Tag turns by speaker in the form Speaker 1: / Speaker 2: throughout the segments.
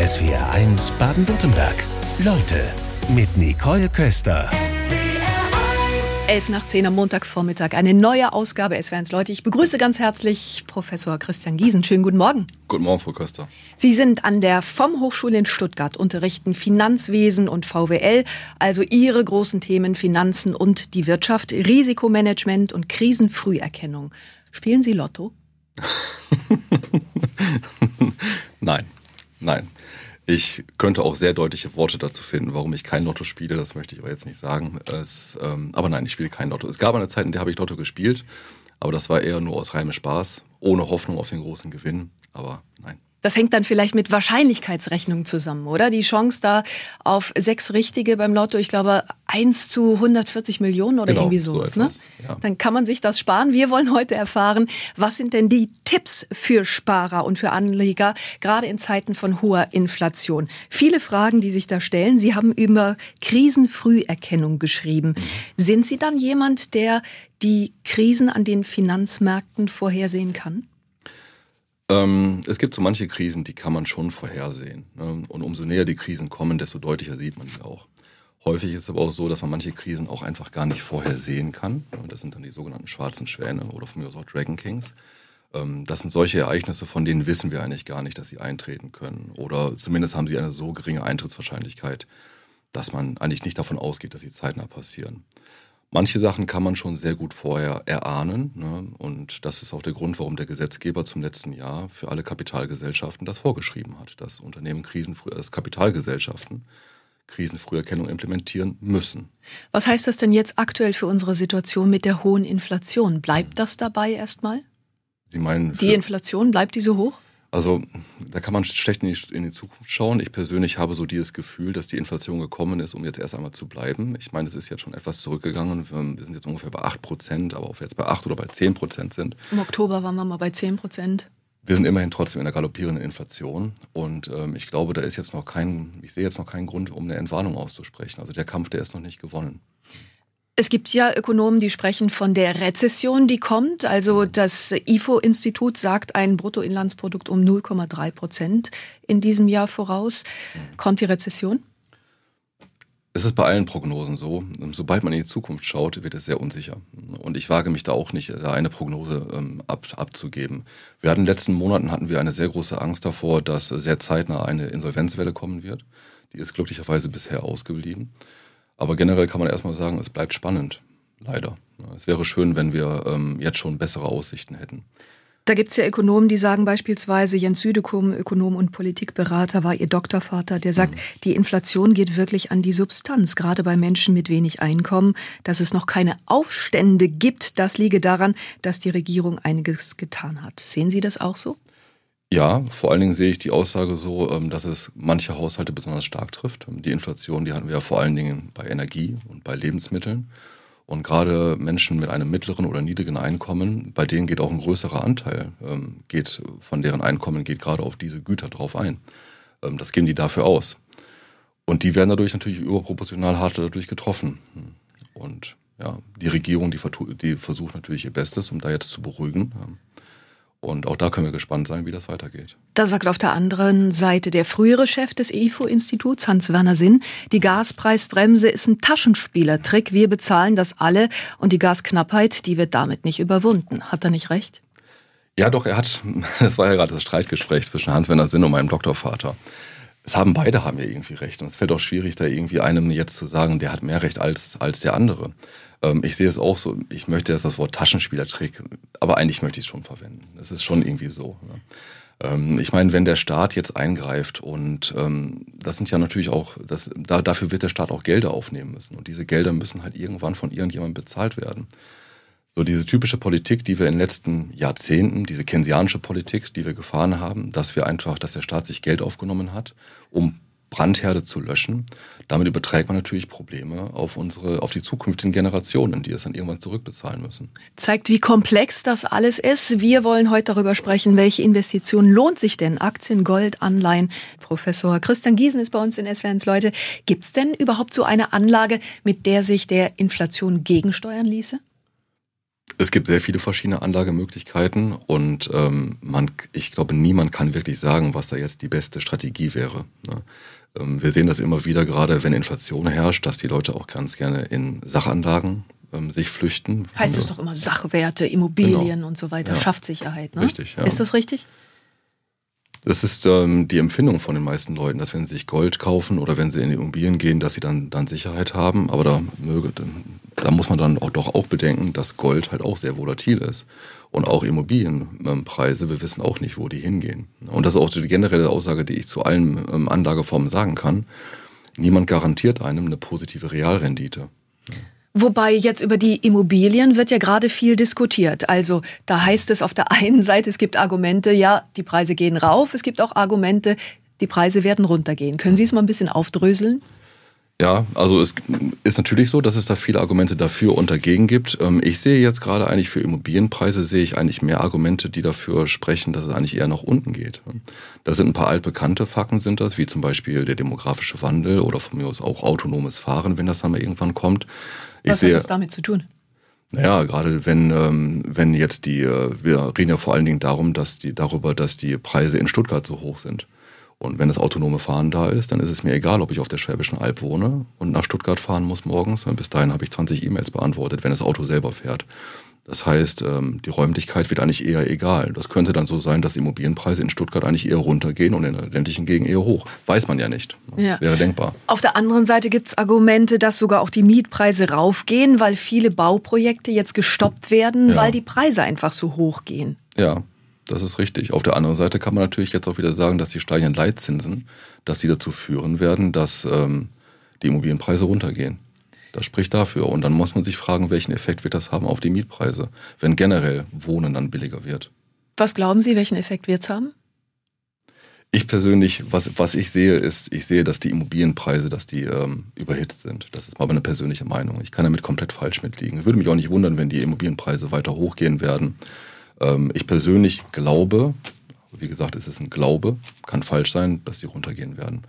Speaker 1: SWR1 Baden-Württemberg. Leute mit Nicole Köster.
Speaker 2: 11 nach 10 am Montagvormittag. Eine neue Ausgabe SWR1 Leute. Ich begrüße ganz herzlich Professor Christian Giesen. Schönen guten Morgen.
Speaker 3: Guten Morgen, Frau Köster.
Speaker 2: Sie sind an der FOM Hochschule in Stuttgart, unterrichten Finanzwesen und VWL, also Ihre großen Themen Finanzen und die Wirtschaft, Risikomanagement und Krisenfrüherkennung. Spielen Sie Lotto?
Speaker 3: Nein, nein. Ich könnte auch sehr deutliche Worte dazu finden, warum ich kein Lotto spiele. Das möchte ich aber jetzt nicht sagen. Es, ähm, aber nein, ich spiele kein Lotto. Es gab eine Zeit, in der habe ich Lotto gespielt, aber das war eher nur aus reinem Spaß, ohne Hoffnung auf den großen Gewinn. Aber nein.
Speaker 2: Das hängt dann vielleicht mit Wahrscheinlichkeitsrechnung zusammen, oder? Die Chance da auf sechs Richtige beim Lotto, ich glaube, eins zu 140 Millionen oder
Speaker 3: Genau,
Speaker 2: irgendwie
Speaker 3: so
Speaker 2: sowas. ne?
Speaker 3: etwas, ja.
Speaker 2: Dann kann man sich das sparen. Wir wollen heute erfahren, was sind denn die Tipps für Sparer und für Anleger, gerade in Zeiten von hoher Inflation? Viele Fragen, die sich da stellen. Sie haben über Krisenfrüherkennung geschrieben. Sind Sie dann jemand, der die Krisen an den Finanzmärkten vorhersehen kann?
Speaker 3: Ähm, es gibt so manche Krisen, die kann man schon vorhersehen. Ne? Und umso näher die Krisen kommen, desto deutlicher sieht man sie auch. Häufig ist es aber auch so, dass man manche Krisen auch einfach gar nicht vorhersehen kann. Ne? Das sind dann die sogenannten schwarzen Schwäne oder von mir aus auch Dragon Kings. Ähm, Das sind solche Ereignisse, von denen wissen wir eigentlich gar nicht, dass sie eintreten können. Oder zumindest haben sie eine so geringe Eintrittswahrscheinlichkeit, dass man eigentlich nicht davon ausgeht, dass sie zeitnah passieren. Manche Sachen kann man schon sehr gut vorher erahnen. Ne? Und das ist auch der Grund, warum der Gesetzgeber zum letzten Jahr für alle Kapitalgesellschaften das vorgeschrieben hat, dass Unternehmen krisenfrüh, dass Kapitalgesellschaften Krisenfrüherkennung implementieren müssen.
Speaker 2: Was heißt das denn jetzt aktuell für unsere Situation mit der hohen Inflation? Bleibt das dabei erstmal?
Speaker 3: Sie meinen,
Speaker 2: Die Inflation, bleibt die so hoch?
Speaker 3: Also da kann man schlecht in die, in die Zukunft schauen. Ich persönlich habe so dieses Gefühl, dass die Inflation gekommen ist, um jetzt erst einmal zu bleiben. Ich meine, es ist jetzt schon etwas zurückgegangen. Wir sind jetzt ungefähr bei 8 Prozent, aber ob wir jetzt bei 8 oder bei 10 Prozent sind,
Speaker 2: Im Oktober waren wir mal bei 10 Prozent.
Speaker 3: wir sind immerhin trotzdem in einer galoppierenden Inflation. Und ähm, ich glaube, da ist jetzt noch kein, ich sehe jetzt noch keinen Grund, um eine Entwarnung auszusprechen. Also der Kampf, der ist noch nicht gewonnen.
Speaker 2: Es gibt ja Ökonomen, die sprechen von der Rezession, die kommt. Also das IFO-Institut sagt ein Bruttoinlandsprodukt um 0,3 Prozent in diesem Jahr voraus. Kommt die Rezession?
Speaker 3: Es ist bei allen Prognosen so. Sobald man in die Zukunft schaut, wird es sehr unsicher. Und ich wage mich da auch nicht, da eine Prognose ähm, ab, abzugeben. Wir hatten in den letzten Monaten hatten wir eine sehr große Angst davor, dass sehr zeitnah eine Insolvenzwelle kommen wird. Die ist glücklicherweise bisher ausgeblieben. Aber generell kann man erstmal sagen, es bleibt spannend. Leider. Es wäre schön, wenn wir ähm, jetzt schon bessere Aussichten hätten.
Speaker 2: Da gibt's ja Ökonomen, die sagen beispielsweise, Jens Südekum, Ökonom und Politikberater, war ihr Doktorvater, der sagt, die Inflation geht wirklich an die Substanz, gerade bei Menschen mit wenig Einkommen. Dass es noch keine Aufstände gibt, das liege daran, dass die Regierung einiges getan hat. Sehen Sie das auch so?
Speaker 3: Ja, vor allen Dingen sehe ich die Aussage so, ähm, dass es manche Haushalte besonders stark trifft. Die Inflation, die hatten wir ja vor allen Dingen bei Energie und bei Lebensmitteln. Und gerade Menschen mit einem mittleren oder niedrigen Einkommen, bei denen geht auch ein größerer Anteil, ähm, geht von deren Einkommen geht gerade auf diese Güter drauf ein. Ähm, Das geben die dafür aus. Und die werden dadurch natürlich überproportional hart dadurch getroffen. Und ja, die Regierung, die, die versucht natürlich ihr Bestes, um da jetzt zu beruhigen. Und auch da können wir gespannt sein, wie das weitergeht.
Speaker 2: Da sagt auf der anderen Seite der frühere Chef des IFO-Instituts, Hans-Werner Sinn, die Gaspreisbremse ist ein Taschenspielertrick. Wir bezahlen das alle und die Gasknappheit, die wird damit nicht überwunden. Hat er nicht recht?
Speaker 3: Ja, doch, er hat, das war ja gerade das Streitgespräch zwischen Hans-Werner Sinn und meinem Doktorvater. Es haben beide haben ja irgendwie recht. Und es fällt auch schwierig, da irgendwie einem jetzt zu sagen, der hat mehr Recht als, als der andere. Ähm, ich sehe es auch so, ich möchte jetzt das Wort Taschenspielertrick, aber eigentlich möchte ich es schon verwenden. Es ist schon irgendwie so. Ne? Ähm, ich meine, wenn der Staat jetzt eingreift und ähm, das sind ja natürlich auch, das, da, dafür wird der Staat auch Gelder aufnehmen müssen. Und diese Gelder müssen halt irgendwann von irgendjemandem bezahlt werden. So diese typische Politik, die wir in den letzten Jahrzehnten, diese keynesianische Politik, die wir gefahren haben, dass wir einfach, dass der Staat sich Geld aufgenommen hat, um Brandherde zu löschen. Damit überträgt man natürlich Probleme auf unsere, auf die zukünftigen Generationen, die es dann irgendwann zurückbezahlen müssen.
Speaker 2: Zeigt, wie komplex das alles ist. Wir wollen heute darüber sprechen, welche Investition lohnt sich denn? Aktien, Gold, Anleihen. Professor Christian Giesen ist bei uns in SWRs Leute. Gibt es denn überhaupt so eine Anlage, mit der sich der Inflation gegensteuern ließe?
Speaker 3: Es gibt sehr viele verschiedene Anlagemöglichkeiten und ähm, man, ich glaube, niemand kann wirklich sagen, was da jetzt die beste Strategie wäre. Ne? Ähm, wir sehen das immer wieder, gerade wenn Inflation herrscht, dass die Leute auch ganz gerne in Sachanlagen ähm, sich flüchten.
Speaker 2: Heißt es doch immer Sachwerte, Immobilien genau. und so weiter, ja. schafft Sicherheit. Ne?
Speaker 3: Richtig, ja.
Speaker 2: Ist das richtig?
Speaker 3: Das ist ähm, die Empfindung von den meisten Leuten, dass wenn sie sich Gold kaufen oder wenn sie in die Immobilien gehen, dass sie dann, dann Sicherheit haben. Aber da, möge, da muss man dann auch, doch auch bedenken, dass Gold halt auch sehr volatil ist. Und auch Immobilienpreise, wir wissen auch nicht, wo die hingehen. Und das ist auch die generelle Aussage, die ich zu allen ähm, Anlageformen sagen kann. Niemand garantiert einem eine positive Realrendite.
Speaker 2: Wobei jetzt über die Immobilien wird ja gerade viel diskutiert. Also da heißt es auf der einen Seite, es gibt Argumente, ja, die Preise gehen rauf. Es gibt auch Argumente, die Preise werden runtergehen. Können Sie es mal ein bisschen aufdröseln?
Speaker 3: Ja, also es ist natürlich so, dass es da viele Argumente dafür und dagegen gibt. Ähm, ich sehe jetzt gerade eigentlich für Immobilienpreise sehe ich eigentlich mehr Argumente, die dafür sprechen, dass es eigentlich eher nach unten geht. Das sind ein paar altbekannte Fakten sind das, wie zum Beispiel der demografische Wandel oder von mir aus auch autonomes Fahren, wenn das dann mal irgendwann kommt.
Speaker 2: Ich Was sehe, hat das damit zu tun?
Speaker 3: Naja, gerade wenn, ähm, wenn jetzt die, äh, wir reden ja vor allen Dingen darum, dass die, darüber, dass die Preise in Stuttgart so hoch sind. Und wenn das autonome Fahren da ist, dann ist es mir egal, ob ich auf der Schwäbischen Alb wohne und nach Stuttgart fahren muss morgens. Bis dahin habe ich 20 E-Mails beantwortet, wenn das Auto selber fährt. Das heißt, ähm, die Räumlichkeit wird eigentlich eher egal. Das könnte dann so sein, dass Immobilienpreise in Stuttgart eigentlich eher runtergehen und in der ländlichen Gegend eher hoch. Weiß man ja nicht. Ja. Wäre denkbar.
Speaker 2: Auf der anderen Seite gibt es Argumente, dass sogar auch die Mietpreise raufgehen, weil viele Bauprojekte jetzt gestoppt werden, ja. weil die Preise einfach so hoch gehen.
Speaker 3: Ja, das ist richtig. Auf der anderen Seite kann man natürlich jetzt auch wieder sagen, dass die steigenden Leitzinsen, dass sie dazu führen werden, dass ähm, die Immobilienpreise runtergehen. Das spricht dafür. Und dann muss man sich fragen, welchen Effekt wird das haben auf die Mietpreise, wenn generell Wohnen dann billiger wird.
Speaker 2: Was glauben Sie, welchen Effekt wird es haben?
Speaker 3: Ich persönlich, was, was ich sehe, ist, ich sehe, dass die Immobilienpreise, dass die ähm, überhitzt sind. Das ist mal eine persönliche Meinung. Ich kann damit komplett falsch mitliegen. Würde mich auch nicht wundern, wenn die Immobilienpreise weiter hochgehen werden. Ähm, ich persönlich glaube, wie gesagt, es ist ein Glaube, kann falsch sein, dass die runtergehen werden.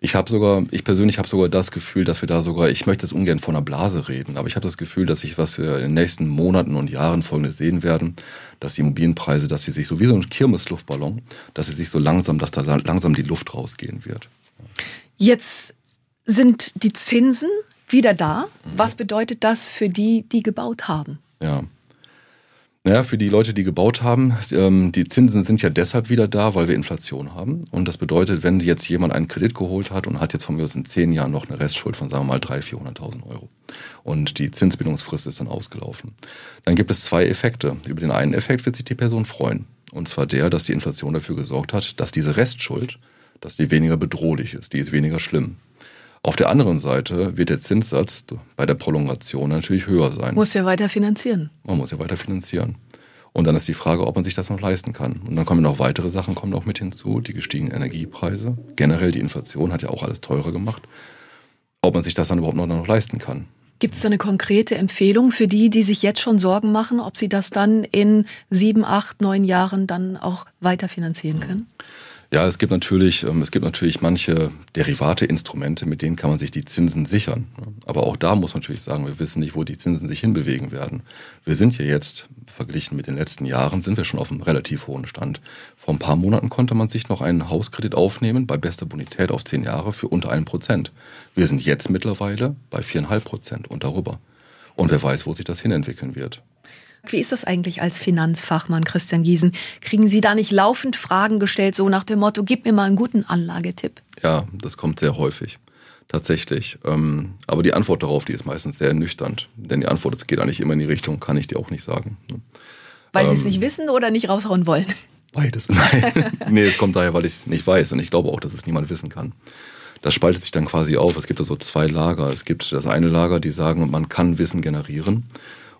Speaker 3: Ich habe sogar, ich persönlich habe sogar das Gefühl, dass wir da sogar, ich möchte jetzt ungern von einer Blase reden, aber ich habe das Gefühl, dass ich, was wir in den nächsten Monaten und Jahren folgendes sehen werden, dass die Immobilienpreise, dass sie sich so wie so ein Kirmesluftballon, dass sie sich so langsam, dass da langsam die Luft rausgehen wird.
Speaker 2: Jetzt sind die Zinsen wieder da. Was bedeutet das für die, die gebaut haben?
Speaker 3: Ja. Naja, für die Leute, die gebaut haben, ähm, die Zinsen sind ja deshalb wieder da, weil wir Inflation haben. Und das bedeutet, wenn jetzt jemand einen Kredit geholt hat und hat jetzt von mir aus in zehn Jahren noch eine Restschuld von, sagen wir mal, 300.000, 400.000 Euro und die Zinsbindungsfrist ist dann ausgelaufen, dann gibt es zwei Effekte. Über den einen Effekt wird sich die Person freuen. Und zwar der, dass die Inflation dafür gesorgt hat, dass diese Restschuld, dass die weniger bedrohlich ist, die ist weniger schlimm. Auf der anderen Seite wird der Zinssatz bei der Prolongation natürlich höher sein.
Speaker 2: Muss ja weiter finanzieren.
Speaker 3: Man muss ja weiter finanzieren. Und dann ist die Frage, ob man sich das noch leisten kann. Und dann kommen noch weitere Sachen, kommen noch mit hinzu, die gestiegenen Energiepreise. Generell die Inflation hat ja auch alles teurer gemacht. Ob man sich das dann überhaupt noch leisten kann.
Speaker 2: Gibt es da eine konkrete Empfehlung für die, die sich jetzt schon Sorgen machen, ob sie das dann in sieben, acht, neun Jahren dann auch weiter finanzieren können? Mhm.
Speaker 3: Ja, es gibt natürlich, ähm, es gibt natürlich manche Derivate-Instrumente, mit denen kann man sich die Zinsen sichern. Aber auch da muss man natürlich sagen, wir wissen nicht, wo die Zinsen sich hinbewegen werden. Wir sind ja jetzt, verglichen mit den letzten Jahren, sind wir schon auf einem relativ hohen Stand. Vor ein paar Monaten konnte man sich noch einen Hauskredit aufnehmen bei bester Bonität auf zehn Jahre für unter einem Prozent. Wir sind jetzt mittlerweile bei viereinhalb Prozent und darüber. Und wer weiß, wo sich das hinentwickeln wird.
Speaker 2: Wie ist das eigentlich als Finanzfachmann, Christian Giesen? Kriegen Sie da nicht laufend Fragen gestellt, so nach dem Motto, gib mir mal einen guten Anlagetipp?
Speaker 3: Ja, das kommt sehr häufig. Tatsächlich. Ähm, aber die Antwort darauf, die ist meistens sehr ernüchternd. Denn die Antwort geht eigentlich immer in die Richtung, kann ich dir auch nicht sagen. Ne?
Speaker 2: Weil Sie es ähm, nicht wissen oder nicht raushauen wollen?
Speaker 3: Beides. Nein. nee, es kommt daher, weil ich es nicht weiß. Und ich glaube auch, dass es niemand wissen kann. Das spaltet sich dann quasi auf. Es gibt da so zwei Lager. Es gibt das eine Lager, die sagen, man kann Wissen generieren.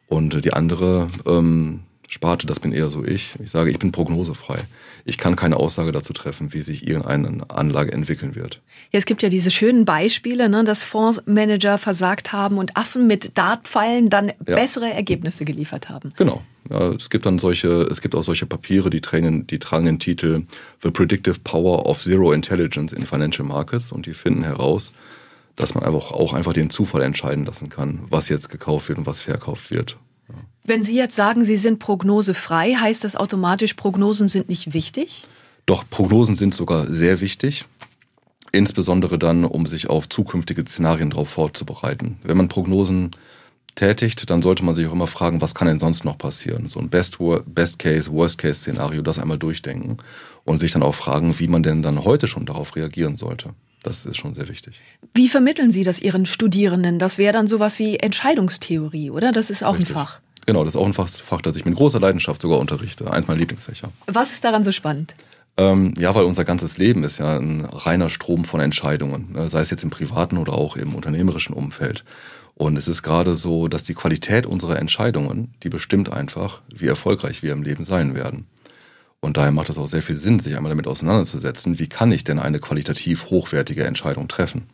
Speaker 3: Und die andere ähm, Sparte, das bin eher so ich. Ich sage, ich bin prognosefrei. Ich kann keine Aussage dazu treffen, wie sich irgendeine Anlage entwickeln wird.
Speaker 2: Ja, es gibt ja diese schönen Beispiele, ne, dass Fondsmanager versagt haben und Affen mit Dartpfeilen dann ja. bessere Ergebnisse geliefert haben.
Speaker 3: Genau. Ja, es gibt dann solche, es gibt auch solche Papiere, die tragen, die tragen den Titel The Predictive Power of Zero Intelligence in Financial Markets und die finden heraus, dass man einfach auch einfach den Zufall entscheiden lassen kann, was jetzt gekauft wird und was verkauft wird.
Speaker 2: Wenn Sie jetzt sagen, Sie sind prognosefrei, heißt das automatisch, Prognosen sind nicht wichtig?
Speaker 3: Doch, Prognosen sind sogar sehr wichtig. Insbesondere dann, um sich auf zukünftige Szenarien darauf vorzubereiten. Wenn man Prognosen tätigt, dann sollte man sich auch immer fragen, was kann denn sonst noch passieren? So ein Best, Best Case, Worst Case Szenario, das einmal durchdenken und sich dann auch fragen, wie man denn dann heute schon darauf reagieren sollte. Das ist schon sehr wichtig.
Speaker 2: Wie vermitteln Sie das Ihren Studierenden? Das wäre dann sowas wie Entscheidungstheorie, oder? Das ist auch Richtig. ein Fach.
Speaker 3: Genau, das ist auch ein Fach, Fach, das ich mit großer Leidenschaft sogar unterrichte. Eins meiner Lieblingsfächer.
Speaker 2: Was ist daran so spannend?
Speaker 3: Ähm, ja, weil unser ganzes Leben ist ja ein reiner Strom von Entscheidungen, ne? sei es jetzt im privaten oder auch im unternehmerischen Umfeld. Und es ist gerade so, dass die Qualität unserer Entscheidungen, die bestimmt einfach, wie erfolgreich wir im Leben sein werden. Und daher macht es auch sehr viel Sinn, sich einmal damit auseinanderzusetzen, wie kann ich denn eine qualitativ hochwertige Entscheidung treffen.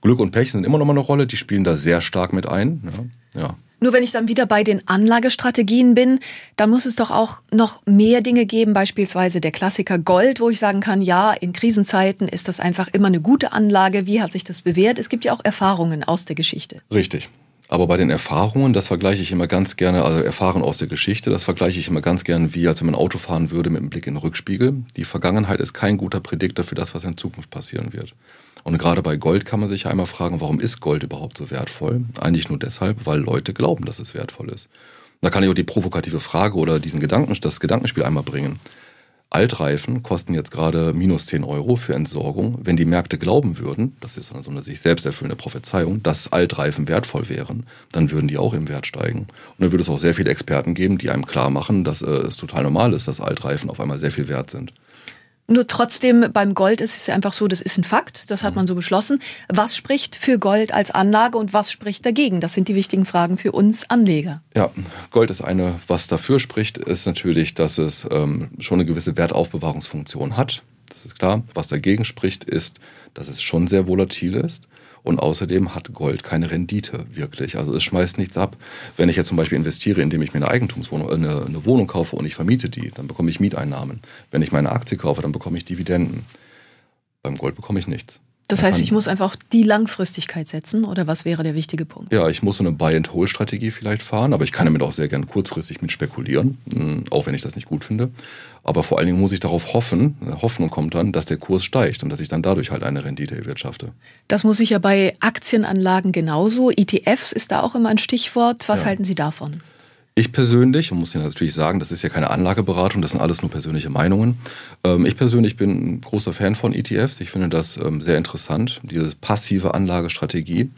Speaker 3: Glück und Pech sind immer noch mal eine Rolle, die spielen da sehr stark mit ein. Ja. ja.
Speaker 2: Nur wenn ich dann wieder bei den Anlagestrategien bin, dann muss es doch auch noch mehr Dinge geben, beispielsweise der Klassiker Gold, wo ich sagen kann, ja, in Krisenzeiten ist das einfach immer eine gute Anlage. Wie hat sich das bewährt? Es gibt ja auch Erfahrungen aus der Geschichte.
Speaker 3: Richtig. Aber bei den Erfahrungen, das vergleiche ich immer ganz gerne, also Erfahrungen aus der Geschichte, das vergleiche ich immer ganz gerne wie, als wenn man Auto fahren würde mit einem Blick in den Rückspiegel. Die Vergangenheit ist kein guter Prädiktor für das, was in Zukunft passieren wird. Und gerade bei Gold kann man sich einmal fragen, warum ist Gold überhaupt so wertvoll? Eigentlich nur deshalb, weil Leute glauben, dass es wertvoll ist. Da kann ich auch die provokative Frage oder diesen Gedanken, das Gedankenspiel einmal bringen. Altreifen kosten jetzt gerade minus 10 Euro für Entsorgung. Wenn die Märkte glauben würden, das ist so eine sich selbst erfüllende Prophezeiung, dass Altreifen wertvoll wären, dann würden die auch im Wert steigen. Und dann würde es auch sehr viele Experten geben, die einem klar machen, dass äh, es total normal ist, dass Altreifen auf einmal sehr viel wert sind.
Speaker 2: Nur trotzdem, beim Gold ist es ja einfach so, das ist ein Fakt, das hat mhm. man so beschlossen. Was spricht für Gold als Anlage und was spricht dagegen? Das sind die wichtigen Fragen für uns Anleger.
Speaker 3: Ja, Gold ist eine, was dafür spricht, ist natürlich, dass es ähm, schon eine gewisse Wertaufbewahrungsfunktion hat. Das ist klar. Was dagegen spricht, ist, dass es schon sehr volatil ist. Und außerdem hat Gold keine Rendite wirklich. Also es schmeißt nichts ab. Wenn ich jetzt zum Beispiel investiere, indem ich mir eine Eigentumswohnung, eine, eine Wohnung kaufe und ich vermiete die, dann bekomme ich Mieteinnahmen. Wenn ich meine Aktie kaufe, dann bekomme ich Dividenden. Beim Gold bekomme ich nichts.
Speaker 2: Das heißt, ich muss einfach die Langfristigkeit setzen oder was wäre der wichtige Punkt?
Speaker 3: Ja, ich muss so eine Buy-and-Hold-Strategie vielleicht fahren, aber ich kann damit auch sehr gern kurzfristig mit spekulieren, hm, auch wenn ich das nicht gut finde. Aber vor allen Dingen muss ich darauf hoffen, Hoffnung kommt dann, dass der Kurs steigt und dass ich dann dadurch halt eine Rendite erwirtschafte.
Speaker 2: Das muss ich ja bei Aktienanlagen genauso. ETFs ist da auch immer ein Stichwort. Was ja. halten Sie davon?
Speaker 3: Ich persönlich, und muss Ihnen natürlich sagen, das ist ja keine Anlageberatung, das sind alles nur persönliche Meinungen. Ähm, ich persönlich bin ein großer Fan von ETFs. Ich finde das ähm, sehr interessant, diese passive Anlagestrategie.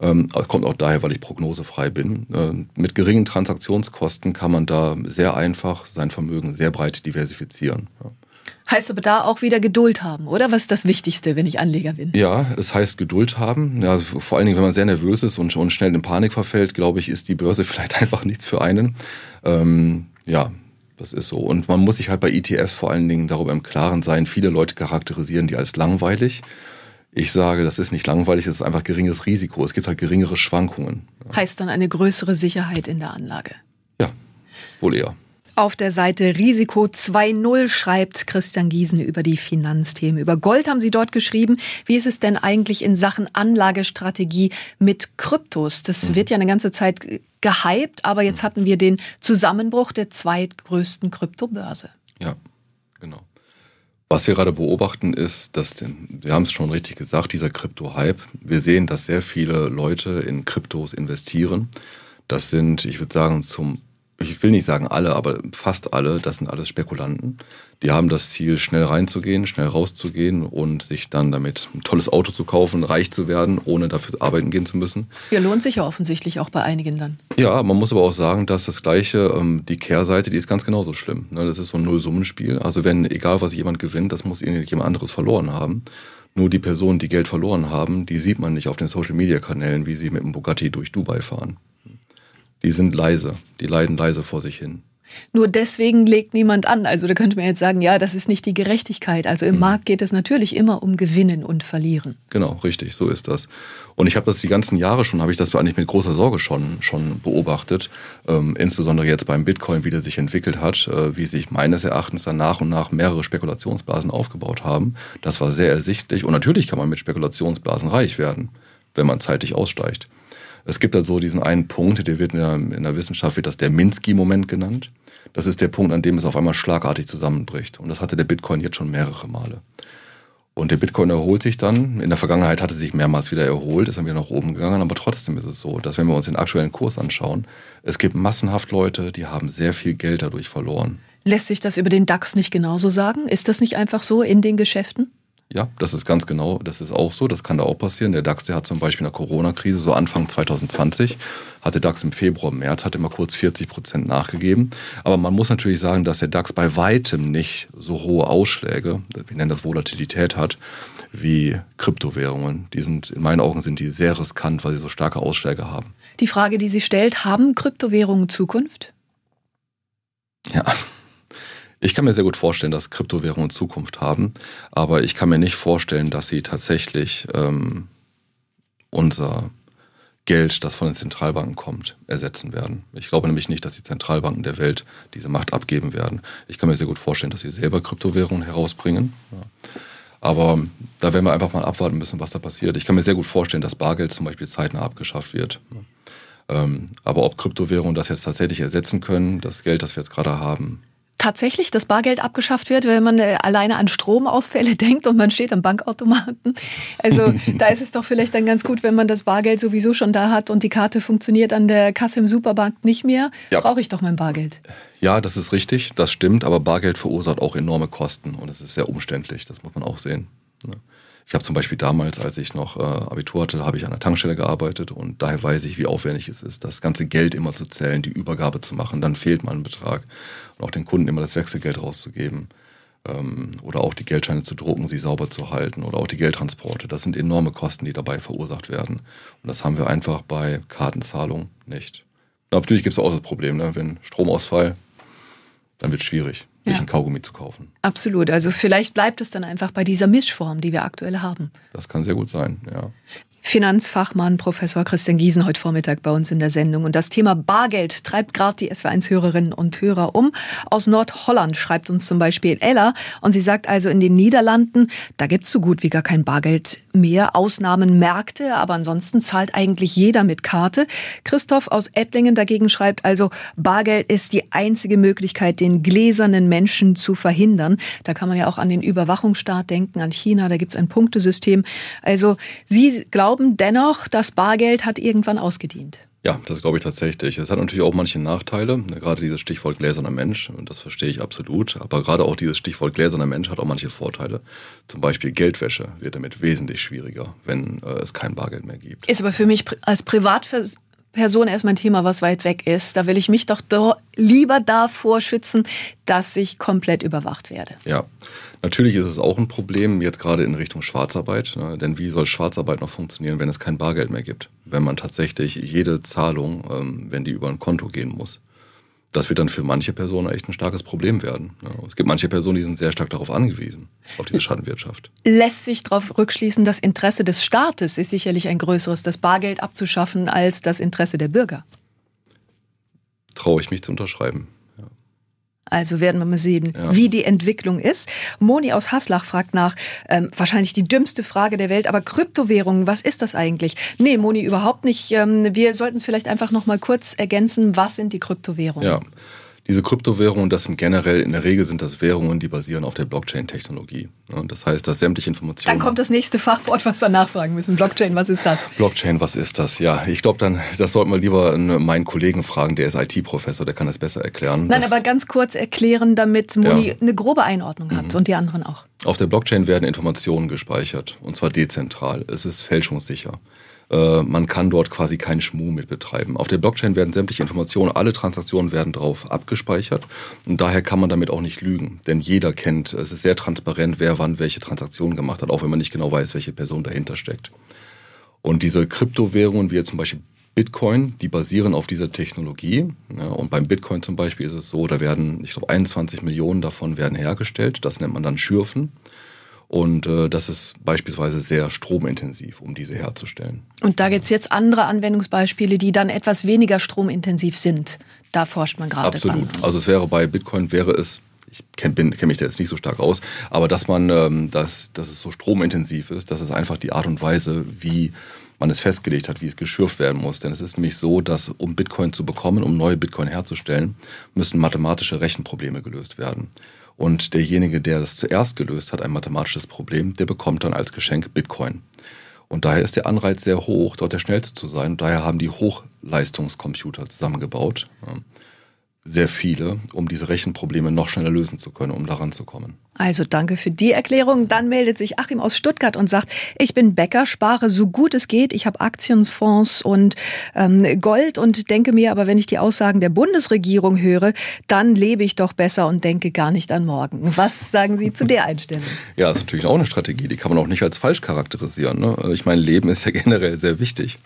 Speaker 3: Ähm, kommt auch daher, weil ich prognosefrei bin. Mit geringen Transaktionskosten kann man da sehr einfach sein Vermögen sehr breit diversifizieren.
Speaker 2: Heißt aber da auch wieder Geduld haben, oder? Was ist das Wichtigste, wenn ich Anleger bin?
Speaker 3: Ja, es heißt Geduld haben. Ja, vor allen Dingen, wenn man sehr nervös ist und, und schnell in Panik verfällt, glaube ich, ist die Börse vielleicht einfach nichts für einen. Ähm, ja, das ist so. Und man muss sich halt bei ETFs vor allen Dingen darüber im Klaren sein. Viele Leute charakterisieren die als langweilig. Ich sage, das ist nicht langweilig, es ist einfach geringes Risiko. Es gibt halt geringere Schwankungen.
Speaker 2: Heißt dann eine größere Sicherheit in der Anlage?
Speaker 3: Ja, wohl eher.
Speaker 2: Auf der Seite Risiko 2.0 schreibt Christian Giesen über die Finanzthemen. Über Gold haben Sie dort geschrieben. Wie ist es denn eigentlich in Sachen Anlagestrategie mit Kryptos? Das wird ja eine ganze Zeit gehypt, aber jetzt hatten wir den Zusammenbruch der zweitgrößten Kryptobörse.
Speaker 3: Ja, genau. Was wir gerade beobachten ist, dass, wir haben es schon richtig gesagt, dieser Krypto-Hype. Wir sehen, dass sehr viele Leute in Kryptos investieren. Das sind, ich würde sagen, zum ich will nicht sagen alle, aber fast alle, das sind alles Spekulanten. Die haben das Ziel, schnell reinzugehen, schnell rauszugehen und sich dann damit ein tolles Auto zu kaufen, reich zu werden, ohne dafür arbeiten gehen zu müssen.
Speaker 2: Ja, lohnt sich ja offensichtlich auch bei einigen dann.
Speaker 3: Ja, man muss aber auch sagen, dass das Gleiche, ähm, die Kehrseite, die ist ganz genauso schlimm. Ne? Das ist so ein Nullsummenspiel. Also wenn, egal was jemand gewinnt, das muss jemand anderes verloren haben. Nur die Personen, die Geld verloren haben, die sieht man nicht auf den Social-Media-Kanälen, wie sie mit dem Bugatti durch Dubai fahren die sind leise, die leiden leise vor sich hin.
Speaker 2: Nur deswegen legt niemand an. Also da könnte man jetzt sagen, ja, das ist nicht die Gerechtigkeit. Also im mhm. Markt geht es natürlich immer um Gewinnen und Verlieren.
Speaker 3: Genau, richtig, so ist das. Und ich habe das die ganzen Jahre schon, habe ich das eigentlich mit großer Sorge schon, schon beobachtet. Ähm, insbesondere jetzt beim Bitcoin, wie der sich entwickelt hat, äh, wie sich meines Erachtens dann nach und nach mehrere Spekulationsblasen aufgebaut haben. Das war sehr ersichtlich. Und natürlich kann man mit Spekulationsblasen reich werden, wenn man zeitig aussteigt. Es gibt also diesen einen Punkt, der wird in der, in der Wissenschaft wird das der Minsky-Moment genannt. Das ist der Punkt, an dem es auf einmal schlagartig zusammenbricht. Und das hatte der Bitcoin jetzt schon mehrere Male. Und der Bitcoin erholt sich dann. In der Vergangenheit hatte sich mehrmals wieder erholt, ist dann wieder nach oben gegangen. Aber trotzdem ist es so, dass wenn wir uns den aktuellen Kurs anschauen, es gibt massenhaft Leute, die haben sehr viel Geld dadurch verloren.
Speaker 2: Lässt sich das über den DAX nicht genauso sagen? Ist das nicht einfach so in den Geschäften?
Speaker 3: Ja, das ist ganz genau, das ist auch so, das kann da auch passieren. Der DAX, der hat zum Beispiel in der Corona-Krise, so Anfang 2020, hat der DAX im Februar, März, hat immer kurz 40 Prozent nachgegeben. Aber man muss natürlich sagen, dass der DAX bei weitem nicht so hohe Ausschläge, wir nennen das Volatilität hat, wie Kryptowährungen. Die sind, in meinen Augen sind die sehr riskant, weil sie so starke Ausschläge haben.
Speaker 2: Die Frage, die sie stellt, haben Kryptowährungen Zukunft?
Speaker 3: Ja, ich kann mir sehr gut vorstellen, dass Kryptowährungen Zukunft haben, aber ich kann mir nicht vorstellen, dass sie tatsächlich ähm, unser Geld, das von den Zentralbanken kommt, ersetzen werden. Ich glaube nämlich nicht, dass die Zentralbanken der Welt diese Macht abgeben werden. Ich kann mir sehr gut vorstellen, dass sie selber Kryptowährungen herausbringen. Ja. Aber da werden wir einfach mal abwarten müssen, was da passiert. Ich kann mir sehr gut vorstellen, dass Bargeld zum Beispiel zeitnah abgeschafft wird. Ähm, aber ob Kryptowährungen das jetzt tatsächlich ersetzen können, das Geld, das wir jetzt gerade haben,
Speaker 2: tatsächlich das Bargeld abgeschafft wird, wenn man äh, alleine an Stromausfälle denkt und man steht am Bankautomaten. Also da ist es doch vielleicht dann ganz gut, wenn man das Bargeld sowieso schon da hat und die Karte funktioniert an der Kasse im Supermarkt nicht mehr. Ja. Brauche ich doch mein Bargeld.
Speaker 3: Ja, das ist richtig, das stimmt, aber Bargeld verursacht auch enorme Kosten und es ist sehr umständlich, das muss man auch sehen. Ich habe zum Beispiel damals, als ich noch äh, Abitur hatte, habe ich an der Tankstelle gearbeitet und daher weiß ich, wie aufwendig es ist, das ganze Geld immer zu zählen, die Übergabe zu machen, dann fehlt mal ein Betrag und auch den Kunden immer das Wechselgeld rauszugeben ähm, oder auch die Geldscheine zu drucken, sie sauber zu halten oder auch die Geldtransporte. Das sind enorme Kosten, die dabei verursacht werden und das haben wir einfach bei Kartenzahlung nicht. natürlich gibt es auch das Problem, ne? wenn Stromausfall, dann wird es schwierig sich ja. ein Kaugummi zu kaufen.
Speaker 2: Absolut. Also vielleicht bleibt es dann einfach bei dieser Mischform, die wir aktuell haben.
Speaker 3: Das kann sehr gut sein, ja.
Speaker 2: Finanzfachmann Professor Christian Giesen heute Vormittag bei uns in der Sendung. Und das Thema Bargeld treibt gerade die SW1-Hörerinnen und Hörer um. Aus Nordholland schreibt uns zum Beispiel Ella. Und sie sagt also, in den Niederlanden, da gibt's so gut wie gar kein Bargeld mehr. Ausnahmen Märkte, aber ansonsten zahlt eigentlich jeder mit Karte. Christoph aus Ettlingen dagegen schreibt also, Bargeld ist die einzige Möglichkeit, den gläsernen Menschen zu verhindern. Da kann man ja auch an den Überwachungsstaat denken, an China, da gibt's ein Punktesystem. Also sie glauben, glauben dennoch, das Bargeld hat irgendwann ausgedient.
Speaker 3: Ja, das glaube ich tatsächlich. Es hat natürlich auch manche Nachteile, ne, gerade dieses Stichwort gläserner Mensch, und das verstehe ich absolut. Aber gerade auch dieses Stichwort gläserner Mensch hat auch manche Vorteile. Zum Beispiel Geldwäsche wird damit wesentlich schwieriger, wenn äh, es kein Bargeld mehr gibt.
Speaker 2: Ist aber für mich als Privatperson erstmal ein Thema, was weit weg ist. Da will ich mich doch lieber davor schützen, dass ich komplett überwacht werde.
Speaker 3: Ja, Natürlich ist es auch ein Problem, jetzt gerade in Richtung Schwarzarbeit. Ne? Denn wie soll Schwarzarbeit noch funktionieren, wenn es kein Bargeld mehr gibt? Wenn man tatsächlich jede Zahlung, ähm, wenn die über ein Konto gehen muss. Das wird dann für manche Personen echt ein starkes Problem werden. Ne? Es gibt manche Personen, die sind sehr stark darauf angewiesen, auf diese Schattenwirtschaft.
Speaker 2: Lässt sich darauf rückschließen, das Interesse des Staates ist sicherlich ein größeres, das Bargeld abzuschaffen, als das Interesse der Bürger.
Speaker 3: Traue ich mich zu unterschreiben.
Speaker 2: Also werden wir mal sehen, ja. wie die Entwicklung ist. Moni aus Haslach fragt nach, ähm, wahrscheinlich die dümmste Frage der Welt, aber Kryptowährungen, was ist das eigentlich? Nee, Moni, überhaupt nicht. Ähm, wir sollten es vielleicht einfach noch mal kurz ergänzen, was sind die Kryptowährungen?
Speaker 3: Ja. Diese Kryptowährungen, das sind generell, in der Regel sind das Währungen, die basieren auf der Blockchain-Technologie. Das heißt, dass sämtliche Informationen.
Speaker 2: Dann kommt das nächste Fachwort, was wir nachfragen müssen. Blockchain, was ist das?
Speaker 3: Blockchain, was ist das? Ja, ich glaube dann, das sollten wir lieber meinen Kollegen fragen, der ist IT-Professor, der kann das besser erklären.
Speaker 2: Nein, aber ganz kurz erklären, damit Moni ja. eine grobe Einordnung hat mhm. und die anderen auch.
Speaker 3: Auf der Blockchain werden Informationen gespeichert und zwar dezentral. Es ist fälschungssicher. Äh, man kann dort quasi keinen Schmuh mit betreiben. Auf der Blockchain werden sämtliche Informationen, alle Transaktionen werden drauf abgespeichert und daher kann man damit auch nicht lügen, denn jeder kennt, es ist sehr transparent, wer wann welche Transaktion gemacht hat, auch wenn man nicht genau weiß, welche Person dahinter steckt. Und diese Kryptowährungen, wie jetzt zum Beispiel Bitcoin, die basieren auf dieser Technologie. Ja, und beim Bitcoin zum Beispiel ist es so, da werden, ich glaube, 21 Millionen davon werden hergestellt. Das nennt man dann Schürfen. Und äh, das ist beispielsweise sehr stromintensiv, um diese herzustellen.
Speaker 2: Und da gibt's jetzt andere Anwendungsbeispiele, die dann etwas weniger stromintensiv sind. Da forscht man gerade
Speaker 3: Absolut. Dran. Also es wäre bei Bitcoin wäre es ich kenne kenn mich da jetzt nicht so stark aus, aber dass man, ähm, dass, dass es so stromintensiv ist, dass es einfach die Art und Weise, wie man es festgelegt hat, wie es geschürft werden muss. Denn es ist nämlich so, dass um Bitcoin zu bekommen, um neue Bitcoin herzustellen, müssen mathematische Rechenprobleme gelöst werden. Und derjenige, der das zuerst gelöst hat, ein mathematisches Problem, der bekommt dann als Geschenk Bitcoin. Und daher ist der Anreiz sehr hoch, dort der Schnellste zu sein. Und daher haben die Hochleistungscomputer zusammengebaut. Sehr viele, um diese Rechenprobleme noch schneller lösen zu können, um daran zu kommen.
Speaker 2: Also danke für die Erklärung. Dann meldet sich Achim aus Stuttgart und sagt, ich bin Bäcker, spare so gut es geht. Ich habe Aktienfonds und ähm, Gold und denke mir, aber wenn ich die Aussagen der Bundesregierung höre, dann lebe ich doch besser und denke gar nicht an morgen. Was sagen Sie zu der Einstellung?
Speaker 3: Ja, das ist natürlich auch eine Strategie. Die kann man auch nicht als falsch charakterisieren. Ne? Ich meine, Leben ist ja generell sehr wichtig.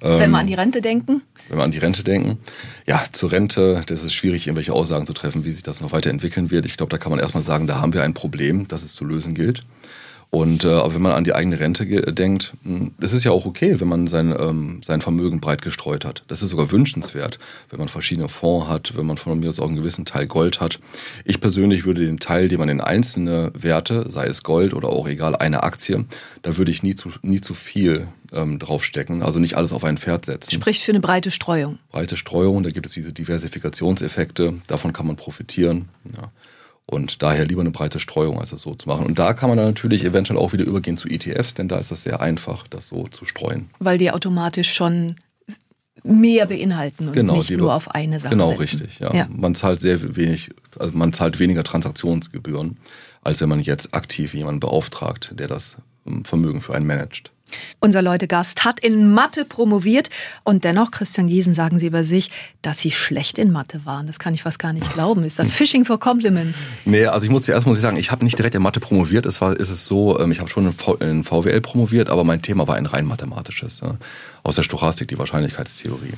Speaker 2: Wenn wir ähm, an die Rente denken?
Speaker 3: Wenn wir an die Rente denken. Ja, zur Rente, das ist schwierig, irgendwelche Aussagen zu treffen, wie sich das noch weiterentwickeln wird. Ich glaube, da kann man erstmal sagen, da haben wir ein Problem, das es zu lösen gilt. Und äh, aber wenn man an die eigene Rente denkt, hm, es ist ja auch okay, wenn man sein, ähm, sein Vermögen breit gestreut hat. Das ist sogar wünschenswert, wenn man verschiedene Fonds hat, wenn man von mir aus auch einen gewissen Teil Gold hat. Ich persönlich würde den Teil, den man in einzelne Werte, sei es Gold oder auch egal eine Aktie, da würde ich nie zu, nie zu viel ähm, draufstecken, also nicht alles auf ein Pferd setzen.
Speaker 2: Spricht für eine breite Streuung.
Speaker 3: Breite Streuung, da gibt es diese Diversifikationseffekte, davon kann man profitieren. Ja. Und daher lieber eine breite Streuung, als das so zu machen. Und da kann man dann natürlich eventuell auch wieder übergehen zu ETFs, denn da ist das sehr einfach, das so zu streuen.
Speaker 2: Weil die automatisch schon mehr beinhalten und genau, nicht nur auf eine Sache
Speaker 3: Genau,
Speaker 2: setzen.
Speaker 3: richtig. Ja. ja. Man zahlt sehr wenig, also man zahlt weniger Transaktionsgebühren, als wenn man jetzt aktiv jemanden beauftragt, der das ähm, Vermögen für einen managt.
Speaker 2: Unser Leute-Gast hat in Mathe promoviert und dennoch, Christian Giesen, sagen Sie über sich, dass Sie schlecht in Mathe waren. Das kann ich fast gar nicht glauben. Ist das Phishing for Compliments?
Speaker 3: Nee, also ich muss zuerst muss ich sagen, ich habe nicht direkt in Mathe promoviert. Es war, ist es so, ähm, ich habe schon in, VWL promoviert, aber mein Thema war ein rein mathematisches. Aus der Stochastik, die Wahrscheinlichkeitstheorie.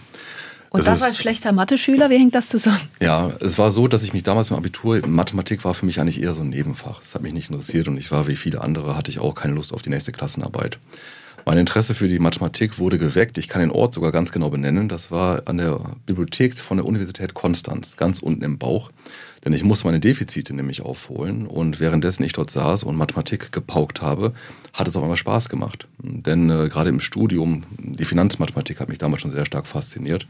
Speaker 2: Und das, das als schlechter Mathe-Schüler, wie hängt das zusammen?
Speaker 3: Ja, es war so, dass ich mich damals im Abitur, Mathematik war für mich eigentlich eher so ein Nebenfach. Es hat mich nicht interessiert und ich war wie viele andere, hatte ich auch keine Lust auf die nächste Klassenarbeit. Mein Interesse für die Mathematik wurde geweckt. Ich kann den Ort sogar ganz genau benennen. Das war an der Bibliothek von der Universität Konstanz, ganz unten im Bauch. Denn ich musste meine Defizite nämlich aufholen. Und währenddessen ich dort saß und Mathematik gepaukt habe, hat es auch einmal Spaß gemacht. Denn äh, gerade im Studium, die Finanzmathematik hat mich damals schon sehr stark fasziniert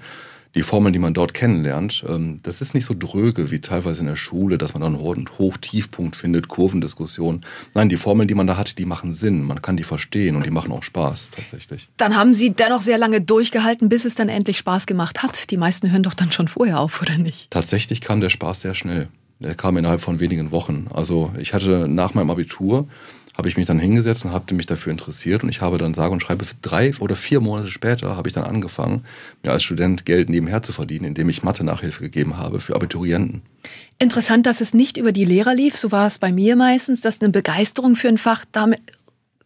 Speaker 3: die Formeln, die man dort kennenlernt, ähm, das ist nicht so dröge wie teilweise in der Schule, dass man dann einen Hoch-Tiefpunkt findet, Kurvendiskussion. Nein, die Formeln, die man da hat, die machen Sinn. Man kann die verstehen und die machen auch Spaß tatsächlich.
Speaker 2: Dann haben Sie dennoch sehr lange durchgehalten, bis es dann endlich Spaß gemacht hat. Die meisten hören doch dann schon vorher auf, oder nicht?
Speaker 3: Tatsächlich kam der Spaß sehr schnell. Der kam innerhalb von wenigen Wochen. Also ich hatte nach meinem Abitur habe ich mich dann hingesetzt und habe mich dafür interessiert und ich habe dann sage und schreibe drei oder vier Monate später habe ich dann angefangen, mir als Student Geld nebenher zu verdienen, indem ich Mathe-Nachhilfe gegeben habe für Abiturienten.
Speaker 2: Interessant, dass es nicht über die Lehrer lief, so war es bei mir meistens, dass eine Begeisterung für ein Fach damit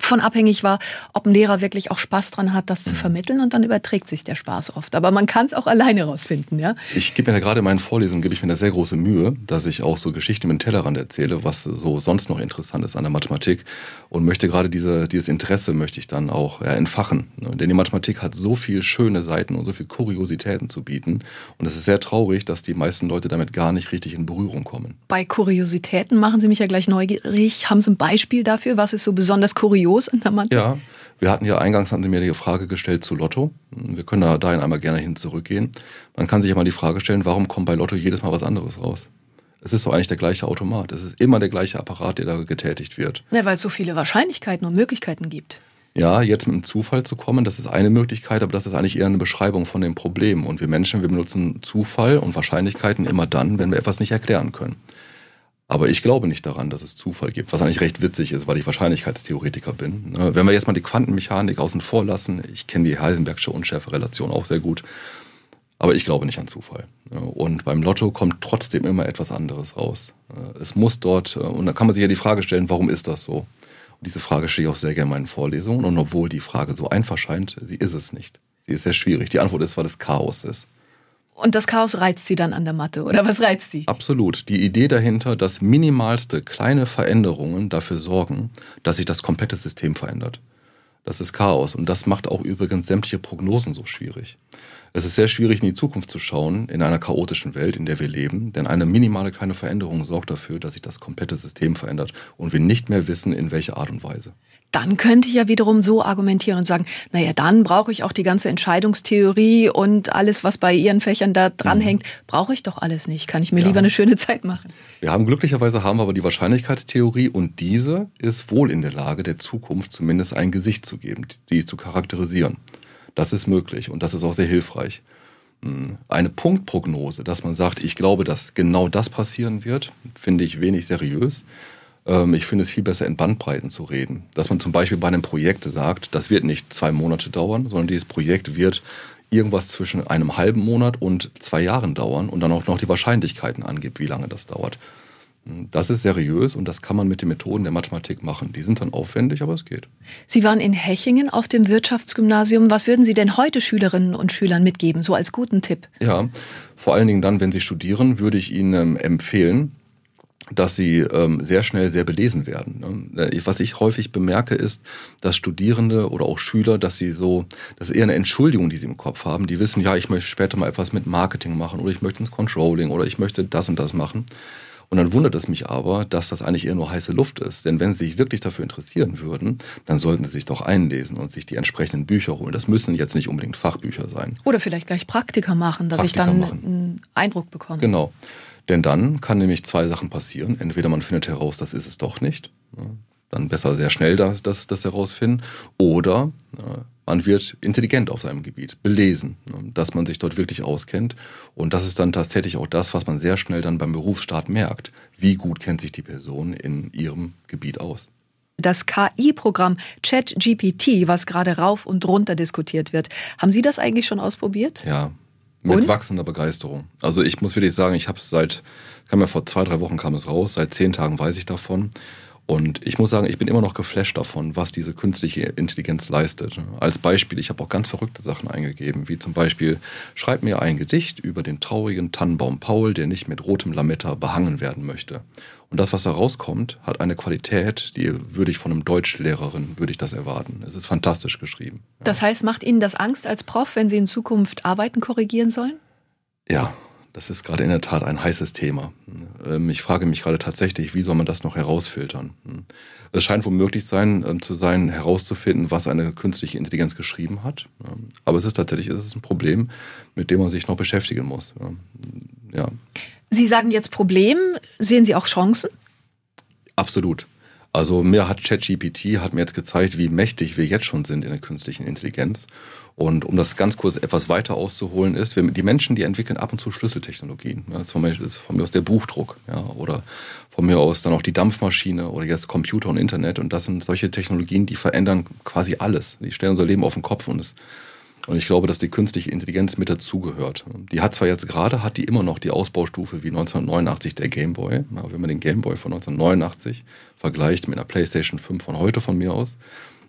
Speaker 2: von abhängig war, ob ein Lehrer wirklich auch Spaß dran hat, das zu mhm. vermitteln und dann überträgt sich der Spaß oft. Aber man kann es auch alleine rausfinden, ja.
Speaker 3: Ich gebe mir da gerade in meinen Vorlesungen gebe ich mir da sehr große Mühe, dass ich auch so Geschichten mit dem Tellerrand erzähle, was so sonst noch interessant ist an der Mathematik und möchte gerade diese, dieses Interesse möchte ich dann auch ja, entfachen. Ne? Denn die Mathematik hat so viele schöne Seiten und so viele Kuriositäten zu bieten und es ist sehr traurig, dass die meisten Leute damit gar nicht richtig in Berührung kommen.
Speaker 2: Bei Kuriositäten machen Sie mich ja gleich neugierig. Haben Sie ein Beispiel dafür, was ist so besonders kurios los in der Mantel?
Speaker 3: Ja, wir hatten ja eingangs, hatten Sie mir die Frage gestellt zu Lotto. Wir können da dahin einmal gerne hin zurückgehen. Man kann sich ja mal die Frage stellen, warum kommt bei Lotto jedes Mal was anderes raus? Es ist doch eigentlich der gleiche Automat. Es ist immer der gleiche Apparat, der da getätigt wird.
Speaker 2: Ja, weil es so viele Wahrscheinlichkeiten und Möglichkeiten gibt.
Speaker 3: Ja, jetzt mit dem Zufall zu kommen, das ist eine Möglichkeit, aber das ist eigentlich eher eine Beschreibung von dem Problem. Und wir Menschen, wir benutzen Zufall und Wahrscheinlichkeiten immer dann, wenn wir etwas nicht erklären können. Aber ich glaube nicht daran, dass es Zufall gibt, was eigentlich recht witzig ist, weil ich Wahrscheinlichkeitstheoretiker bin. Ne, wenn wir jetzt mal die Quantenmechanik außen vor lassen, ich kenne die Heisenbergsche Unschärferelation auch sehr gut, aber ich glaube nicht an Zufall. Ne, und beim Lotto kommt trotzdem immer etwas anderes raus. Ne, es muss dort, äh, und da kann man sich ja die Frage stellen, warum ist das so? Und diese Frage stehe ich auch sehr gerne in meinen Vorlesungen. Und obwohl die Frage so einfach scheint, sie ist es nicht. Sie ist sehr schwierig. Die Antwort ist, weil es Chaos ist.
Speaker 2: Und das Chaos reizt sie dann an der Matte, oder was reizt sie?
Speaker 3: Absolut. Die Idee dahinter, dass minimalste kleine Veränderungen dafür sorgen, dass sich das komplette System verändert. Das ist Chaos. Und das macht auch übrigens sämtliche Prognosen so schwierig. Es ist sehr schwierig, in die Zukunft zu schauen, in einer chaotischen Welt, in der wir leben, denn eine minimale kleine Veränderung sorgt dafür, dass sich das komplette System verändert und wir nicht mehr wissen, in welcher Art und Weise.
Speaker 2: Dann könnte ich ja wiederum so argumentieren und sagen, naja, dann brauche ich auch die ganze Entscheidungstheorie und alles, was bei Ihren Fächern da dranhängt, mhm. brauche ich doch alles nicht. Kann ich mir ja. lieber eine schöne Zeit machen.
Speaker 3: Wir haben glücklicherweise haben wir aber die Wahrscheinlichkeitstheorie und diese ist wohl in der Lage, der Zukunft zumindest ein Gesicht zu geben, die zu charakterisieren. Das ist möglich und das ist auch sehr hilfreich. Hm, eine Punktprognose, dass man sagt, ich glaube, dass genau das passieren wird, finde ich wenig seriös. Ähm, ich finde es viel besser, in Bandbreiten zu reden. Dass man zum Beispiel bei einem Projekt sagt, das wird nicht zwei Monate dauern, sondern dieses Projekt wird irgendwas zwischen einem halben Monat und zwei Jahren dauern und dann auch noch die Wahrscheinlichkeiten angibt, wie lange das dauert. Das ist seriös und das kann man mit den Methoden der Mathematik machen. Die sind dann aufwendig, aber es geht.
Speaker 2: Sie waren in Hechingen auf dem Wirtschaftsgymnasium. Was würden Sie denn heute Schülerinnen und Schülern mitgeben, so als guten Tipp?
Speaker 3: Ja, vor allen Dingen dann, wenn Sie studieren, würde ich Ihnen ähm, empfehlen, dass sie ähm, sehr schnell sehr belesen werden. Ne? Äh, was ich häufig bemerke, ist, dass Studierende oder auch Schüler, dass sie so, das ist eher eine Entschuldigung, die sie im Kopf haben. Die wissen, ja, ich möchte später mal etwas mit Marketing machen oder ich möchte ins Controlling oder ich möchte das und das machen. Und dann wundert es mich aber, dass das eigentlich eher nur heiße Luft ist. Denn wenn Sie sich wirklich dafür interessieren würden, dann sollten Sie sich doch einlesen und sich die entsprechenden Bücher holen. Das müssen jetzt nicht unbedingt Fachbücher sein.
Speaker 2: Oder vielleicht gleich Praktika machen, dass Praktika ich dann machen. einen Eindruck bekomme.
Speaker 3: Genau. Denn dann kann nämlich zwei Sachen passieren. Entweder man findet heraus, das ist es doch nicht. Dann besser sehr schnell das, das, das herausfinden. Oder man wird intelligent auf seinem Gebiet, belesen, ne, dass man sich dort wirklich auskennt. Und das ist dann tatsächlich auch das, was man sehr schnell dann beim Berufsstart merkt. Wie gut kennt sich die Person in ihrem Gebiet aus?
Speaker 2: Das KI-Programm ChatGPT, was gerade rauf und runter diskutiert wird. Haben Sie das eigentlich schon ausprobiert?
Speaker 3: Ja, mit und? wachsender Begeisterung. Also ich muss wirklich sagen, ich habe es seit, kam ja vor zwei, drei Wochen kam es raus, seit zehn Tagen weiß ich davon. Und ich muss sagen, ich bin immer noch geflasht davon, was diese künstliche Intelligenz leistet. Als Beispiel, ich habe auch ganz verrückte Sachen eingegeben, wie zum Beispiel, schreib mir ein Gedicht über den traurigen Tannenbaum Paul, der nicht mit rotem Lametta behangen werden möchte. Und das, was da rauskommt, hat eine Qualität, die würde ich von einem Deutschlehrerin, würde ich das erwarten. Es ist fantastisch geschrieben.
Speaker 2: Das heißt, macht Ihnen das Angst als Prof, wenn Sie in Zukunft Arbeiten korrigieren sollen?
Speaker 3: Ja, das ist gerade in der Tat ein heißes Thema. Ähm, ich frage mich gerade tatsächlich, wie soll man das noch herausfiltern? Es scheint wohl möglich sein, ähm, zu sein, herauszufinden, was eine künstliche Intelligenz geschrieben hat. Aber es ist tatsächlich es ist ein Problem, mit dem man sich noch beschäftigen muss. Ja.
Speaker 2: Sie sagen jetzt Problem. Sehen Sie auch Chancen?
Speaker 3: Absolut. Also mir hat ChatGPT hat mir jetzt gezeigt, wie mächtig wir jetzt schon sind in der künstlichen Intelligenz. Und um das ganz kurz etwas weiter auszuholen ist, wir, die Menschen, die entwickeln ab und zu Schlüsseltechnologien. Ja, das ist von mir aus der Buchdruck ja, oder von mir aus dann auch die Dampfmaschine oder jetzt Computer und Internet. Und das sind solche Technologien, die verändern quasi alles. Die stellen unser Leben auf den Kopf und es und ich glaube, dass die künstliche Intelligenz mit dazugehört. Die hat zwar jetzt gerade, hat die immer noch die Ausbaustufe wie 1989 der Gameboy. Wenn man den Gameboy von 1989 vergleicht mit einer PlayStation 5 von heute von mir aus,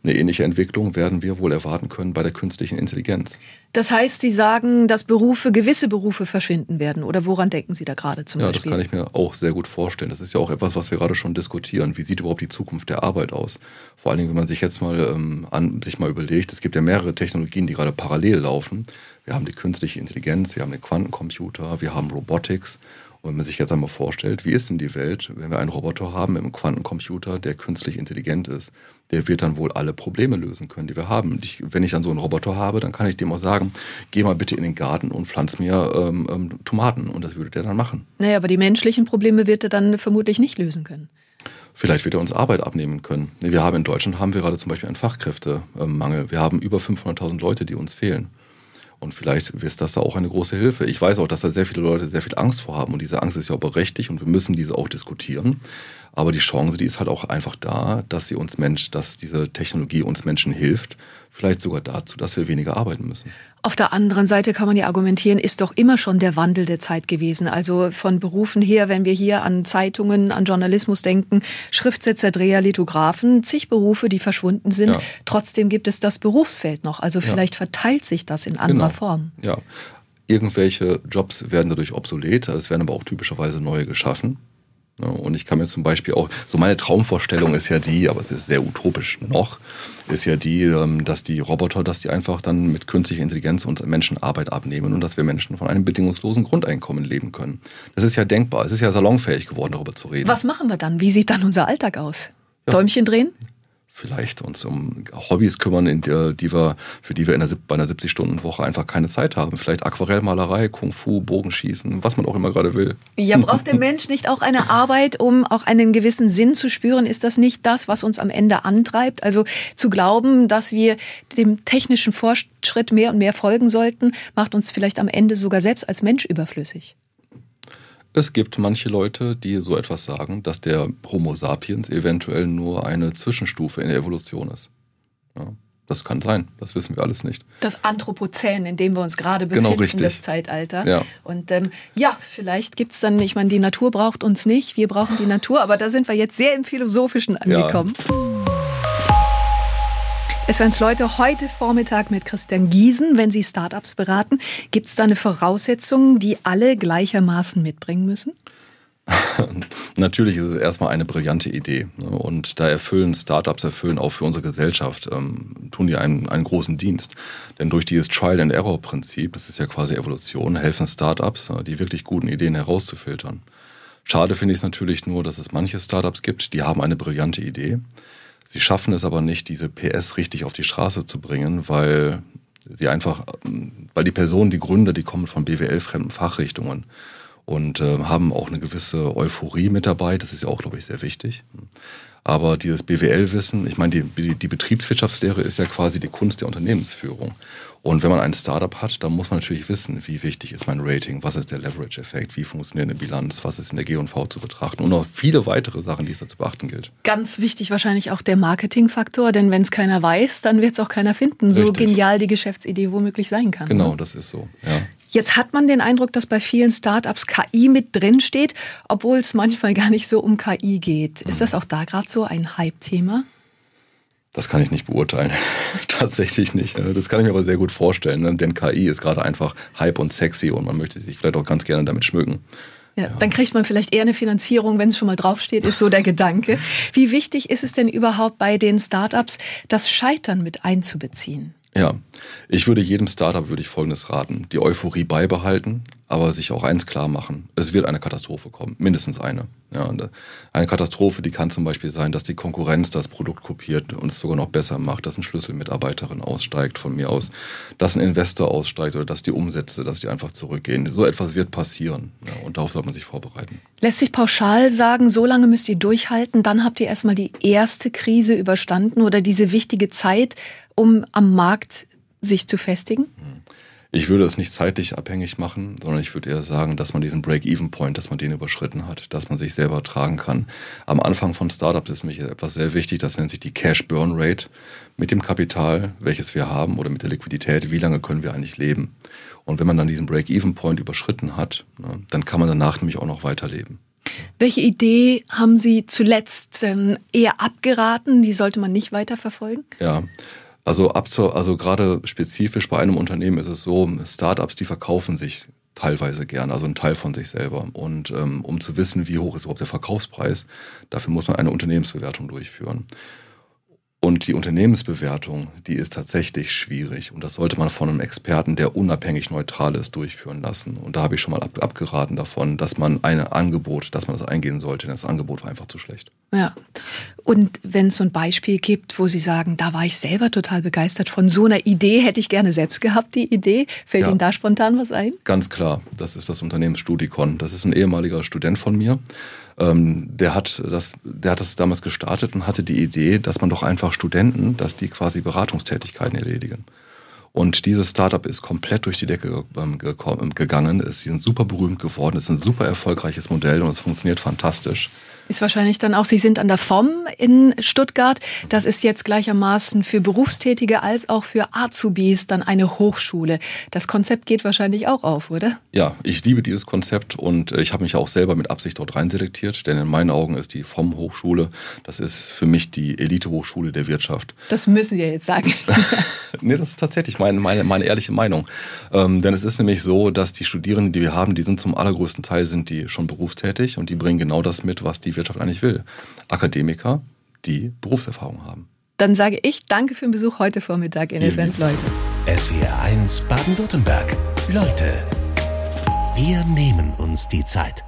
Speaker 3: eine ähnliche Entwicklung werden wir wohl erwarten können bei der künstlichen Intelligenz.
Speaker 2: Das heißt, Sie sagen, dass Berufe, gewisse Berufe verschwinden werden. Oder woran denken Sie da gerade zum
Speaker 3: ja,
Speaker 2: Beispiel?
Speaker 3: Ja, das kann ich mir auch sehr gut vorstellen. Das ist ja auch etwas, was wir gerade schon diskutieren. Wie sieht überhaupt die Zukunft der Arbeit aus? Vor allen Dingen, wenn man sich jetzt mal ähm, an, sich mal überlegt, es gibt ja mehrere Technologien, die gerade parallel laufen. Wir haben die künstliche Intelligenz, wir haben den Quantencomputer, wir haben Robotics. Und wenn man sich jetzt einmal vorstellt, wie ist denn die Welt, wenn wir einen Roboter haben mit einem Quantencomputer, der künstlich intelligent ist? Der wird dann wohl alle Probleme lösen können, die wir haben. Ich, wenn ich dann so einen Roboter habe, dann kann ich dem auch sagen, geh mal bitte in den Garten und pflanz mir ähm, ähm, Tomaten. Und das würde der dann machen.
Speaker 2: Naja, aber die menschlichen Probleme wird er dann vermutlich nicht lösen können.
Speaker 3: Vielleicht wird er uns Arbeit abnehmen können. Wir haben in Deutschland haben wir gerade zum Beispiel einen Fachkräftemangel. Wir haben über 500.000 Leute, die uns fehlen. Und vielleicht ist das auch eine große Hilfe. Ich weiß auch, dass da sehr viele Leute sehr viel Angst vor haben. Und diese Angst ist ja auch berechtigt und wir müssen diese auch diskutieren. Aber die Chance, die ist halt auch einfach da, dass sie uns Mensch, dass diese Technologie uns Menschen hilft, vielleicht sogar dazu, dass wir weniger arbeiten müssen.
Speaker 2: Auf der anderen Seite kann man ja argumentieren, ist doch immer schon der Wandel der Zeit gewesen. Also von Berufen her, wenn wir hier an Zeitungen, an Journalismus denken, Schriftsetzer, Dreher, Lithografen, zig Berufe, die verschwunden sind. Ja. Trotzdem gibt es das Berufsfeld noch. Also vielleicht ja. verteilt sich das in anderer genau. Form.
Speaker 3: Ja. Irgendwelche Jobs werden dadurch obsolet, es werden aber auch typischerweise neue geschaffen. Und ich kann mir zum Beispiel auch, so meine Traumvorstellung ist ja die, aber es ist sehr utopisch noch, ist ja die, ähm, dass die Roboter, dass die einfach dann mit künstlicher Intelligenz uns Menschen Arbeit abnehmen und dass wir Menschen von einem bedingungslosen Grundeinkommen leben können. Das ist ja denkbar. Es ist ja salonfähig geworden, darüber zu reden.
Speaker 2: Was machen wir dann? Wie sieht dann unser Alltag aus? Ja. Däumchen drehen?
Speaker 3: Vielleicht uns um Hobbys kümmern, in der, die wir, für die wir in der, bei einer 70-Stunden-Woche einfach keine Zeit haben. Vielleicht Aquarellmalerei, Kung Fu, Bogenschießen, was man auch immer gerade will.
Speaker 2: Ja, braucht der Mensch nicht auch eine Arbeit, um auch einen gewissen Sinn zu spüren? Ist das nicht das, was uns am Ende antreibt? Also zu glauben, dass wir dem technischen Fortschritt mehr und mehr folgen sollten, macht uns vielleicht am Ende sogar selbst als Mensch überflüssig.
Speaker 3: Es gibt manche Leute, die so etwas sagen, dass der Homo sapiens eventuell nur eine Zwischenstufe in der Evolution ist. Ja, das kann sein, das wissen wir alles nicht.
Speaker 2: Das Anthropozän, in dem wir uns gerade genau, befinden, genau, das Zeitalter.
Speaker 3: Ja.
Speaker 2: Und ähm, ja, vielleicht gibt es dann, ich meine, die Natur braucht uns nicht, wir brauchen die Natur, aber da sind wir jetzt sehr im Philosophischen angekommen. Ja. Es werden Leute heute Vormittag mit Christian Giesen, wenn Sie Startups beraten. Gibt es da eine Voraussetzung, die alle gleichermaßen mitbringen müssen?
Speaker 3: Natürlich ist es erstmal eine brillante Idee. Ne? Und da erfüllen Startups, erfüllen auch für unsere Gesellschaft, ähm, tun die einen, einen großen Dienst. Denn durch dieses Trial-and-Error-Prinzip, das ist ja quasi Evolution, helfen Startups, äh, die wirklich guten Ideen herauszufiltern. Schade finde ich es natürlich nur, dass es manche Startups gibt, die haben eine brillante Idee Sie schaffen es aber nicht, diese PS richtig auf die Straße zu bringen, weil sie einfach, weil die Personen, die Gründer, die kommen von BWL-fremden Fachrichtungen und äh, haben auch eine gewisse Euphorie mit dabei. Das ist ja auch, glaube ich, sehr wichtig. Aber dieses BWL-Wissen, ich meine, die, die Betriebswirtschaftslehre ist ja quasi die Kunst der Unternehmensführung. Und wenn man ein Startup hat, dann muss man natürlich wissen, wie wichtig ist mein Rating, was ist der Leverage-Effekt, wie funktioniert eine Bilanz, was ist in der G&V zu betrachten und noch viele weitere Sachen, die es da zu beachten gilt.
Speaker 2: Ganz wichtig wahrscheinlich auch der Marketingfaktor, denn wenn es keiner weiß, dann wird es auch keiner finden, so Richtig. genial die Geschäftsidee womöglich sein kann.
Speaker 3: Genau, ne? das ist so, ja.
Speaker 2: Jetzt hat man den Eindruck, dass bei vielen Startups KI mit drin steht, obwohl es manchmal gar nicht so um KI geht. Ist das auch da gerade so ein Hype-Thema?
Speaker 3: Das kann ich nicht beurteilen. Tatsächlich nicht. Das kann ich mir aber sehr gut vorstellen, ne? denn KI ist gerade einfach hype und sexy und man möchte sich vielleicht auch ganz gerne damit schmücken.
Speaker 2: Ja, ja, Dann kriegt man vielleicht eher eine Finanzierung, wenn es schon mal draufsteht, ist so der Gedanke. Wie wichtig ist es denn überhaupt bei den Startups, das Scheitern mit einzubeziehen?
Speaker 3: Ja, ich würde jedem Startup würde ich Folgendes raten. Die Euphorie beibehalten, aber sich auch eins klar machen. Es wird eine Katastrophe kommen, mindestens eine. Ja, äh, eine Katastrophe, die kann zum Beispiel sein, dass die Konkurrenz das Produkt kopiert und es sogar noch besser macht, dass ein Schlüsselmitarbeiterin aussteigt von mir aus, dass ein Investor aussteigt oder dass die Umsätze, dass die einfach zurückgehen. So etwas wird passieren ja, und darauf sollte man sich vorbereiten.
Speaker 2: Lässt sich pauschal sagen, so lange müsst ihr durchhalten, dann habt ihr erstmal die erste Krise überstanden oder diese wichtige Zeit, um am Markt sich zu festigen?
Speaker 3: Ich würde es nicht zeitlich abhängig machen, sondern ich würde eher sagen, dass man diesen Break-Even-Point, dass man den überschritten hat, dass man sich selber tragen kann. Am Anfang von Startups ist mir etwas sehr wichtig, das nennt sich die Cash-Burn-Rate. Mit dem Kapital, welches wir haben oder mit der Liquidität, wie lange können wir eigentlich leben? Und wenn man dann diesen Break-Even-Point überschritten hat, ne, dann kann man danach nämlich auch noch weiterleben.
Speaker 2: Welche Idee haben Sie zuletzt ähm, eher abgeraten? Die sollte man nicht weiterverfolgen?
Speaker 3: Ja, also, ab zur, also gerade spezifisch bei einem Unternehmen ist es so, Startups, die verkaufen sich teilweise gern, also ein Teil von sich selber. Und ähm, um zu wissen, wie hoch ist überhaupt der Verkaufspreis, dafür muss man eine Unternehmensbewertung durchführen. Und die Unternehmensbewertung, die ist tatsächlich schwierig. Und das sollte man von einem Experten, der unabhängig neutral ist, durchführen lassen. Und da habe ich schon mal ab, abgeraten davon, dass man ein Angebot, dass man das eingehen sollte. Denn das Angebot war einfach zu schlecht.
Speaker 2: Ja. Und wenn es so ein Beispiel gibt, wo Sie sagen, da war ich selber total begeistert von so einer Idee, hätte ich gerne selbst gehabt, die Idee. Fällt ja. Ihnen da spontan was ein?
Speaker 3: Ganz klar. Das ist das Unternehmen Studicon. Das ist ein ehemaliger Student von mir. Ähm, der, hat das, der hat das damals gestartet und hatte die Idee, dass man doch einfach Studenten, dass die quasi Beratungstätigkeiten erledigen. Und dieses Startup ist komplett durch die Decke ähm, gegangen. Sie sind super berühmt geworden, es ist ein super erfolgreiches Modell und es funktioniert fantastisch.
Speaker 2: Ist wahrscheinlich dann auch, Sie sind an der FOM in Stuttgart. Das ist jetzt gleichermaßen für Berufstätige als auch für Azubis dann eine Hochschule. Das Konzept geht wahrscheinlich auch auf, oder?
Speaker 3: Ja, ich liebe dieses Konzept und äh, ich habe mich auch selber mit Absicht dort reinselektiert, denn in meinen Augen ist die FOM Hochschule, das ist für mich die Elite-Hochschule der Wirtschaft.
Speaker 2: Das müssen Sie jetzt sagen.
Speaker 3: nee, das ist tatsächlich meine, meine, meine ehrliche Meinung. Ähm, denn es ist nämlich so, dass die Studierenden, die wir haben, die sind zum allergrößten Teil sind die schon berufstätig und die bringen genau das mit, was die Wirtschaft eigentlich will. Akademiker, die Berufserfahrung haben.
Speaker 2: Dann sage ich danke für den Besuch heute Vormittag in Essenz, Leute.
Speaker 1: SWR 1 Baden-Württemberg. Leute, wir nehmen uns die Zeit.